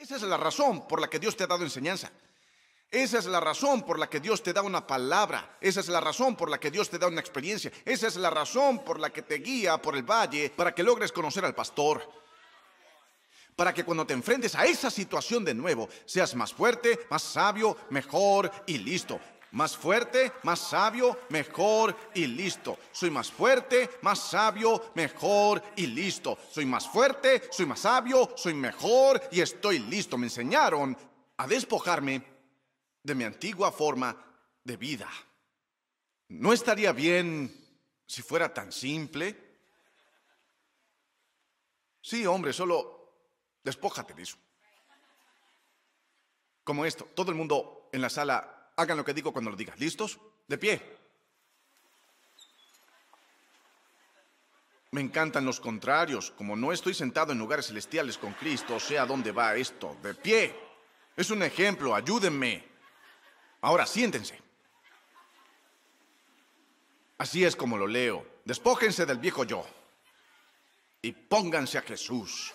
Esa es la razón por la que Dios te ha dado enseñanza. Esa es la razón por la que Dios te da una palabra. Esa es la razón por la que Dios te da una experiencia. Esa es la razón por la que te guía por el valle para que logres conocer al pastor. Para que cuando te enfrentes a esa situación de nuevo, seas más fuerte, más sabio, mejor y listo. Más fuerte, más sabio, mejor y listo. Soy más fuerte, más sabio, mejor y listo. Soy más fuerte, soy más sabio, soy mejor y estoy listo. Me enseñaron a despojarme de mi antigua forma de vida. ¿No estaría bien si fuera tan simple? Sí, hombre, solo despójate de eso. Como esto, todo el mundo en la sala Hagan lo que digo cuando lo diga. ¿Listos? De pie. Me encantan los contrarios. Como no estoy sentado en lugares celestiales con Cristo, sé a dónde va esto. De pie. Es un ejemplo. Ayúdenme. Ahora siéntense. Así es como lo leo. Despójense del viejo yo. Y pónganse a Jesús.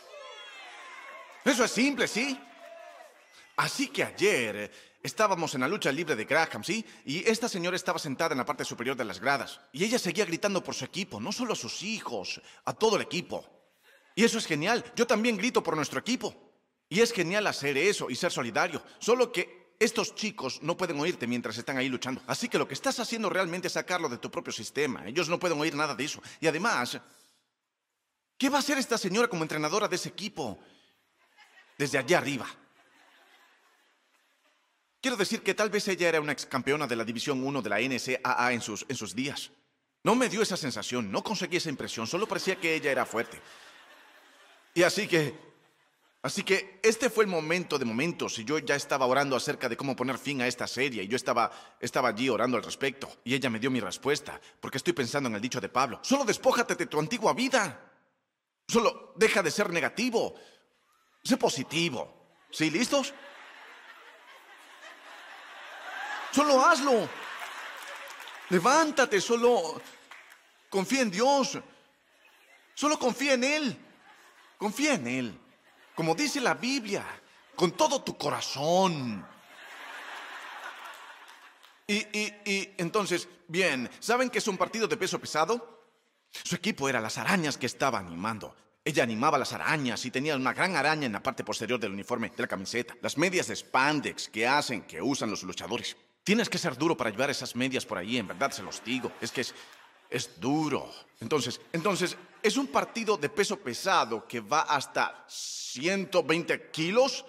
Eso es simple, ¿sí? Así que ayer Estábamos en la lucha libre de Graham, ¿sí? Y esta señora estaba sentada en la parte superior de las gradas. Y ella seguía gritando por su equipo, no solo a sus hijos, a todo el equipo. Y eso es genial. Yo también grito por nuestro equipo. Y es genial hacer eso y ser solidario. Solo que estos chicos no pueden oírte mientras están ahí luchando. Así que lo que estás haciendo realmente es sacarlo de tu propio sistema. Ellos no pueden oír nada de eso. Y además, ¿qué va a hacer esta señora como entrenadora de ese equipo desde allá arriba? Quiero decir que tal vez ella era una ex campeona de la División 1 de la NCAA en sus, en sus días. No me dio esa sensación, no conseguí esa impresión, solo parecía que ella era fuerte. Y así que, así que este fue el momento de momentos y yo ya estaba orando acerca de cómo poner fin a esta serie y yo estaba, estaba allí orando al respecto y ella me dio mi respuesta porque estoy pensando en el dicho de Pablo. Solo despójate de tu antigua vida. Solo deja de ser negativo. Sé positivo. ¿Sí, listos? Solo hazlo. Levántate, solo confía en Dios. Solo confía en Él. Confía en Él. Como dice la Biblia, con todo tu corazón. Y, y, y entonces, bien, ¿saben que es un partido de peso pesado? Su equipo era las arañas que estaba animando. Ella animaba las arañas y tenía una gran araña en la parte posterior del uniforme de la camiseta. Las medias de spandex que hacen, que usan los luchadores. Tienes que ser duro para llevar esas medias por ahí, en verdad se los digo. Es que es, es duro. Entonces, entonces, es un partido de peso pesado que va hasta 120 kilos,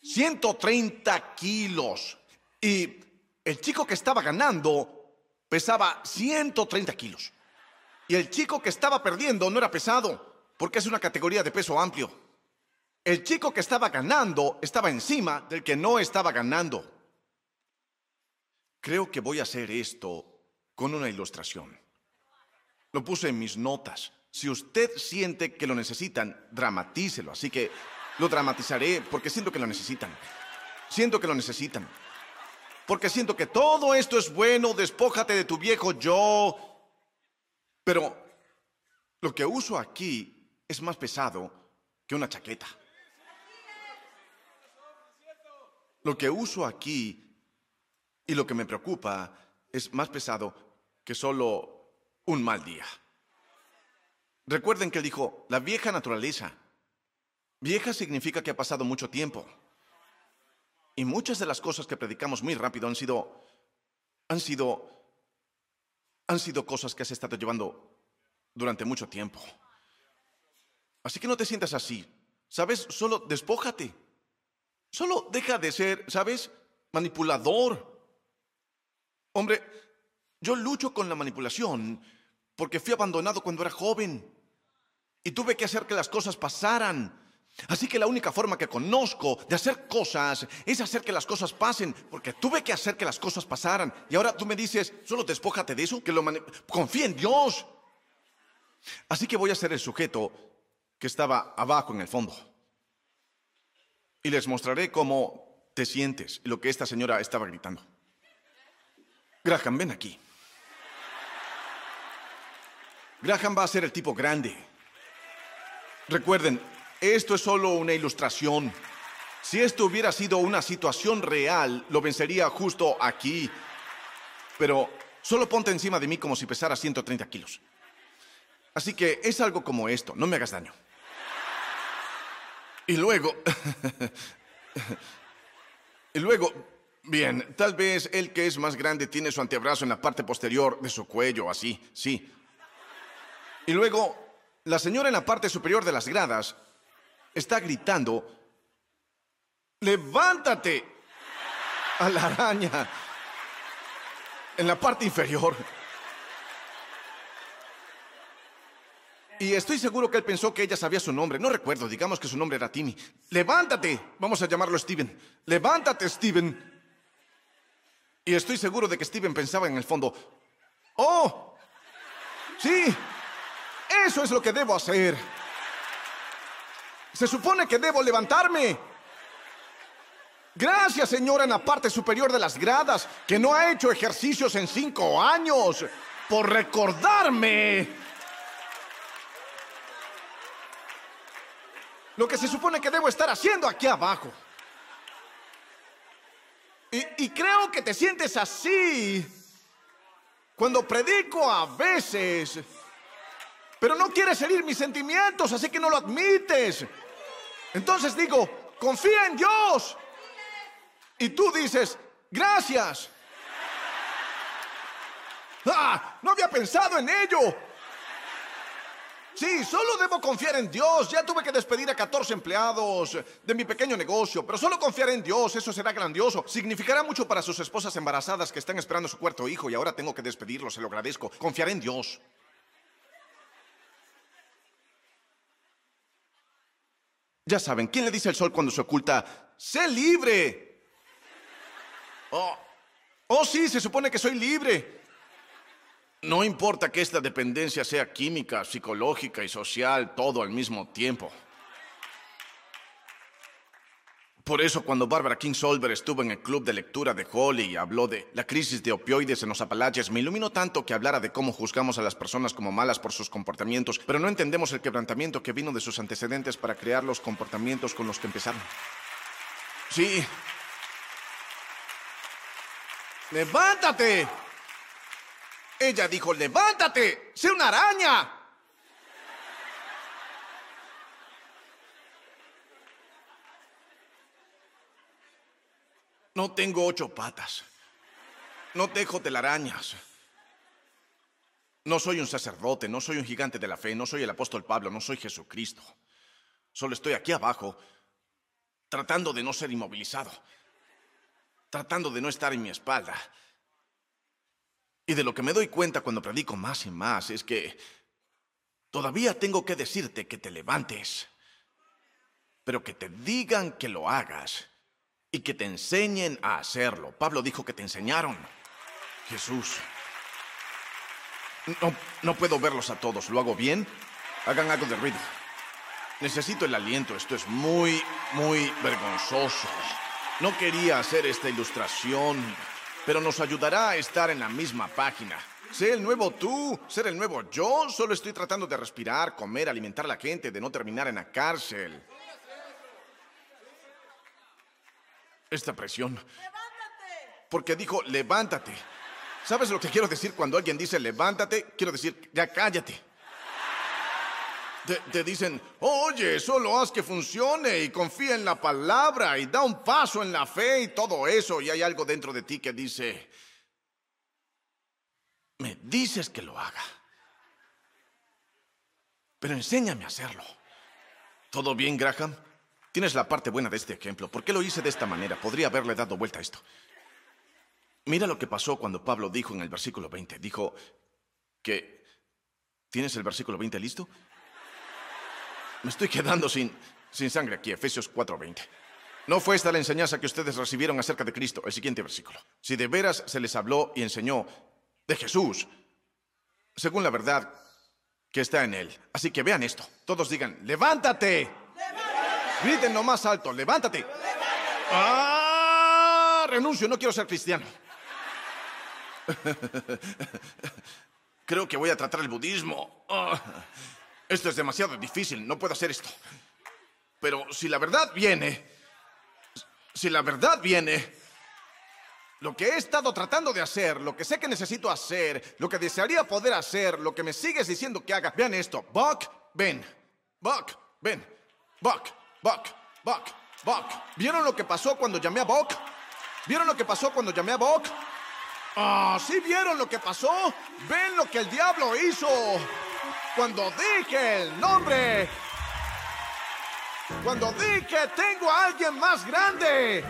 130 kilos. Y el chico que estaba ganando pesaba 130 kilos. Y el chico que estaba perdiendo no era pesado, porque es una categoría de peso amplio. El chico que estaba ganando estaba encima del que no estaba ganando. Creo que voy a hacer esto con una ilustración. Lo puse en mis notas. Si usted siente que lo necesitan, dramatícelo. Así que lo dramatizaré porque siento que lo necesitan. Siento que lo necesitan. Porque siento que todo esto es bueno, despójate de tu viejo yo. Pero lo que uso aquí es más pesado que una chaqueta. Lo que uso aquí y lo que me preocupa es más pesado que solo un mal día. Recuerden que él dijo, la vieja naturaleza. Vieja significa que ha pasado mucho tiempo. Y muchas de las cosas que predicamos muy rápido han sido, han sido, han sido cosas que has estado llevando durante mucho tiempo. Así que no te sientas así. ¿Sabes? Solo despójate. Solo deja de ser, ¿sabes? Manipulador. Hombre, yo lucho con la manipulación porque fui abandonado cuando era joven y tuve que hacer que las cosas pasaran. Así que la única forma que conozco de hacer cosas es hacer que las cosas pasen, porque tuve que hacer que las cosas pasaran. Y ahora tú me dices, solo despójate de eso, que lo confía en Dios. Así que voy a ser el sujeto que estaba abajo en el fondo. Y les mostraré cómo te sientes, lo que esta señora estaba gritando. Graham, ven aquí. Graham va a ser el tipo grande. Recuerden, esto es solo una ilustración. Si esto hubiera sido una situación real, lo vencería justo aquí. Pero solo ponte encima de mí como si pesara 130 kilos. Así que es algo como esto, no me hagas daño. Y luego... y luego... Bien, tal vez el que es más grande tiene su antebrazo en la parte posterior de su cuello, así, sí. Y luego, la señora en la parte superior de las gradas está gritando, levántate a la araña en la parte inferior. Y estoy seguro que él pensó que ella sabía su nombre. No recuerdo, digamos que su nombre era Timmy. Levántate. Vamos a llamarlo Steven. Levántate, Steven. Y estoy seguro de que Steven pensaba en el fondo, oh, sí, eso es lo que debo hacer. Se supone que debo levantarme. Gracias, señora, en la parte superior de las gradas, que no ha hecho ejercicios en cinco años, por recordarme. Lo que se supone que debo estar haciendo aquí abajo. Y, creo que te sientes así cuando predico a veces. Pero no quieres herir mis sentimientos, así que no lo admites. Entonces digo, confía en Dios. Y tú dices, gracias. Ah, no había pensado en ello. Sí, solo debo confiar en Dios. Ya tuve que despedir a 14 empleados de mi pequeño negocio, pero solo confiar en Dios, eso será grandioso. Significará mucho para sus esposas embarazadas que están esperando su cuarto hijo y ahora tengo que despedirlos, se lo agradezco. Confiar en Dios. Ya saben, ¿quién le dice al sol cuando se oculta? ¡Sé libre! Oh, oh sí, se supone que soy libre. No importa que esta dependencia sea química, psicológica y social, todo al mismo tiempo. Por eso cuando Barbara King Solver estuvo en el club de lectura de Holly y habló de la crisis de opioides en los Apalaches, me iluminó tanto que hablara de cómo juzgamos a las personas como malas por sus comportamientos, pero no entendemos el quebrantamiento que vino de sus antecedentes para crear los comportamientos con los que empezaron. Sí. ¡Levántate! Ella dijo, levántate, sé una araña. No tengo ocho patas. No tejo telarañas. No soy un sacerdote, no soy un gigante de la fe, no soy el apóstol Pablo, no soy Jesucristo. Solo estoy aquí abajo, tratando de no ser inmovilizado, tratando de no estar en mi espalda. Y de lo que me doy cuenta cuando predico más y más es que todavía tengo que decirte que te levantes, pero que te digan que lo hagas y que te enseñen a hacerlo. Pablo dijo que te enseñaron. Jesús. No, no puedo verlos a todos. ¿Lo hago bien? Hagan algo de ruido. Necesito el aliento. Esto es muy, muy vergonzoso. No quería hacer esta ilustración pero nos ayudará a estar en la misma página. Sé el nuevo tú, ser el nuevo yo. Solo estoy tratando de respirar, comer, alimentar a la gente, de no terminar en la cárcel. Esta presión. ¡Levántate! Porque dijo, levántate. ¿Sabes lo que quiero decir cuando alguien dice levántate? Quiero decir, ya cállate. Te, dicen, oye, solo haz que funcione y confía en la palabra y da un paso en la fe y todo eso. Y hay algo dentro de ti que dice, me dices que lo haga, pero enséñame a hacerlo. ¿Todo bien, Graham? Tienes la parte buena de este ejemplo. ¿Por qué lo hice de esta manera? Podría haberle dado vuelta a esto. Mira lo que pasó cuando Pablo dijo en el versículo 20. Dijo que... ¿Tienes el versículo 20 listo? Me estoy quedando sin, sin sangre aquí, Efesios 4:20. No fue esta la enseñanza que ustedes recibieron acerca de Cristo. El siguiente versículo. Si de veras se les habló y enseñó de Jesús, según la verdad que está en él. Así que vean esto. Todos digan, levántate. Griten lo más alto, levántate. Ah, renuncio, no quiero ser cristiano. Creo que voy a tratar el budismo. Ah. Esto es demasiado difícil, no puedo hacer esto. Pero si la verdad viene, si la verdad viene, lo que he estado tratando de hacer, lo que sé que necesito hacer, lo que desearía poder hacer, lo que me sigues diciendo que haga. Vean esto. Buck, ven. Buck, ven. Buck, Buck, Buck, Buck. ¿Vieron lo que pasó cuando llamé a Buck? ¿Vieron lo que pasó cuando llamé a Buck? Ah, ¿sí vieron lo que pasó? ¿Ven lo que el diablo hizo? Cuando dije el nombre. Cuando dije tengo a alguien más grande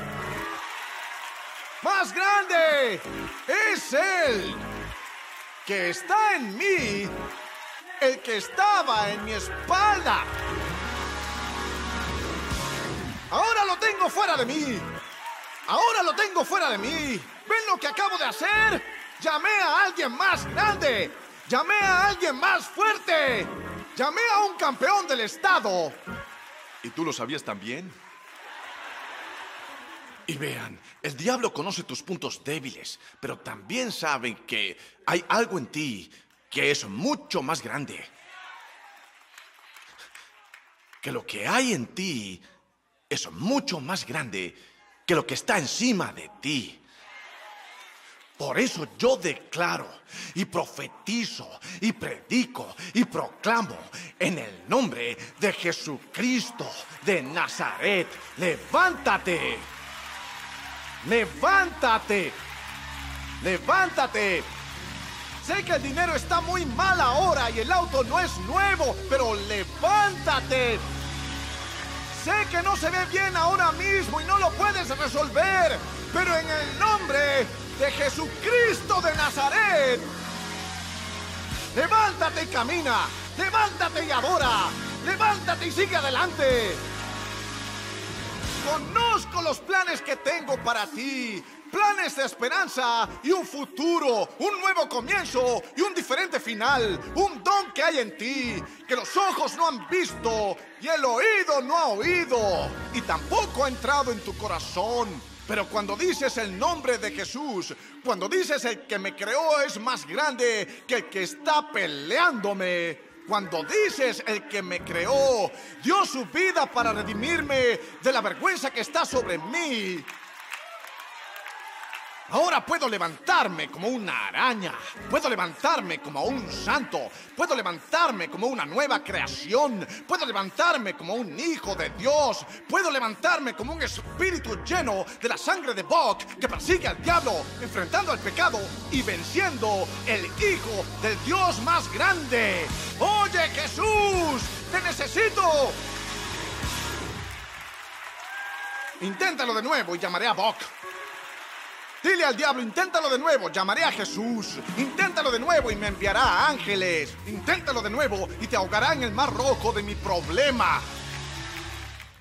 más grande es Él que está en mí, el que estaba en mi espalda. Ahora lo tengo fuera de mí. Ahora lo tengo fuera de mí. ¿Ven lo que acabo de hacer? Llamé a alguien más grande. Llamé a alguien más fuerte. Llamé a un campeón del estado. ¿Y tú lo sabías también? Y vean, el diablo conoce tus puntos débiles, pero también sabe que hay algo en ti que es mucho más grande. Que lo que hay en ti es mucho más grande que lo que está encima de ti. Por eso yo declaro y profetizo y predico y proclamo en el nombre de Jesucristo de Nazaret, levántate levántate, levántate. Sé que el dinero está muy mal ahora y el auto no es nuevo, pero levántate. Sé que no se ve bien ahora mismo y no lo puedes resolver, pero en el nombre de Jesucristo de Nazaret, levántate y camina, levántate y adora, levántate y sigue adelante. Conozco los planes que tengo para ti. Planes de esperanza y un futuro, un nuevo comienzo y un diferente final. Un don que hay en ti, que los ojos no han visto y el oído no ha oído y tampoco ha entrado en tu corazón. Pero cuando dices el nombre de Jesús, cuando dices el que me creó es más grande que el que está peleándome, cuando dices el que me creó dio su vida para redimirme de la vergüenza que está sobre mí, Ahora puedo levantarme como una araña, puedo levantarme como un santo, puedo levantarme como una nueva creación, puedo levantarme como un hijo de Dios, puedo levantarme como un espíritu lleno de la sangre de Bok que persigue al diablo, enfrentando al pecado y venciendo el hijo del Dios más grande. Oye Jesús, te necesito. Inténtalo de nuevo y llamaré a Bok. Dile al diablo, inténtalo de nuevo, llamaré a Jesús. Inténtalo de nuevo y me enviará ángeles. Inténtalo de nuevo y te ahogará en el mar rojo de mi problema.